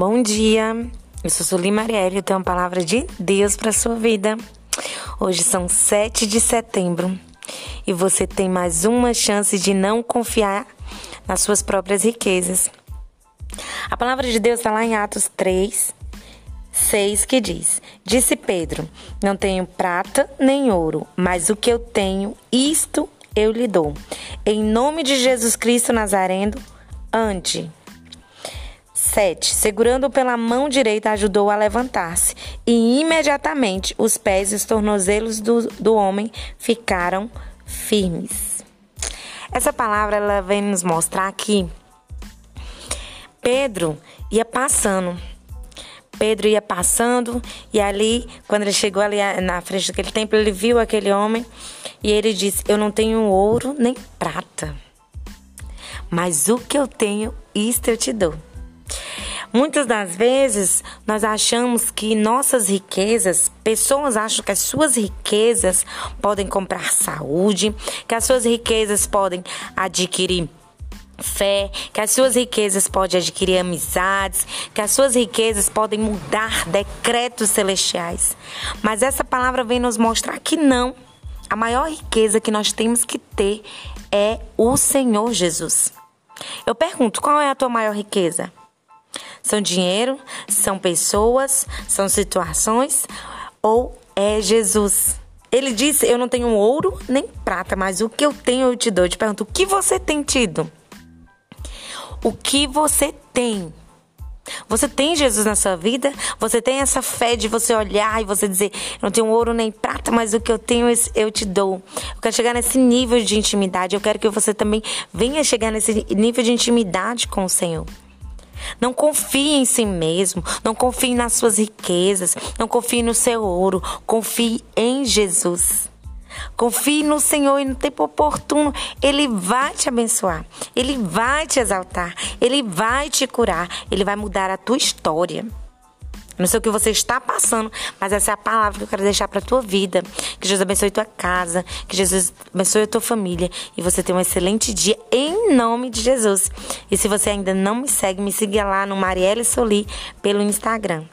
Bom dia, eu sou Sueli Marielle e tenho uma palavra de Deus para sua vida. Hoje são 7 de setembro e você tem mais uma chance de não confiar nas suas próprias riquezas. A palavra de Deus está lá em Atos 3, 6 que diz: Disse Pedro: Não tenho prata nem ouro, mas o que eu tenho, isto eu lhe dou. Em nome de Jesus Cristo Nazareno, ande. 7. Segurando pela mão direita, ajudou a levantar-se, e imediatamente os pés e os tornozelos do, do homem ficaram firmes. Essa palavra ela vem nos mostrar que Pedro ia passando. Pedro ia passando e ali, quando ele chegou ali na frente daquele templo, ele viu aquele homem e ele disse: Eu não tenho ouro nem prata, mas o que eu tenho, isto eu te dou. Muitas das vezes nós achamos que nossas riquezas, pessoas acham que as suas riquezas podem comprar saúde, que as suas riquezas podem adquirir fé, que as suas riquezas podem adquirir amizades, que as suas riquezas podem mudar decretos celestiais. Mas essa palavra vem nos mostrar que não. A maior riqueza que nós temos que ter é o Senhor Jesus. Eu pergunto, qual é a tua maior riqueza? São dinheiro? São pessoas? São situações? Ou é Jesus? Ele disse: Eu não tenho ouro nem prata, mas o que eu tenho eu te dou. Eu te pergunto: o que você tem tido? O que você tem? Você tem Jesus na sua vida? Você tem essa fé de você olhar e você dizer: Não tenho ouro nem prata, mas o que eu tenho eu te dou. Eu quero chegar nesse nível de intimidade. Eu quero que você também venha chegar nesse nível de intimidade com o Senhor. Não confie em si mesmo, não confie nas suas riquezas, não confie no seu ouro, confie em Jesus. Confie no Senhor e no tempo oportuno Ele vai te abençoar, Ele vai te exaltar, Ele vai te curar, Ele vai mudar a tua história. Não sei o que você está passando, mas essa é a palavra que eu quero deixar para tua vida. Que Jesus abençoe tua casa, que Jesus abençoe a tua família e você tenha um excelente dia em nome de Jesus. E se você ainda não me segue, me siga lá no Marielle Soli pelo Instagram.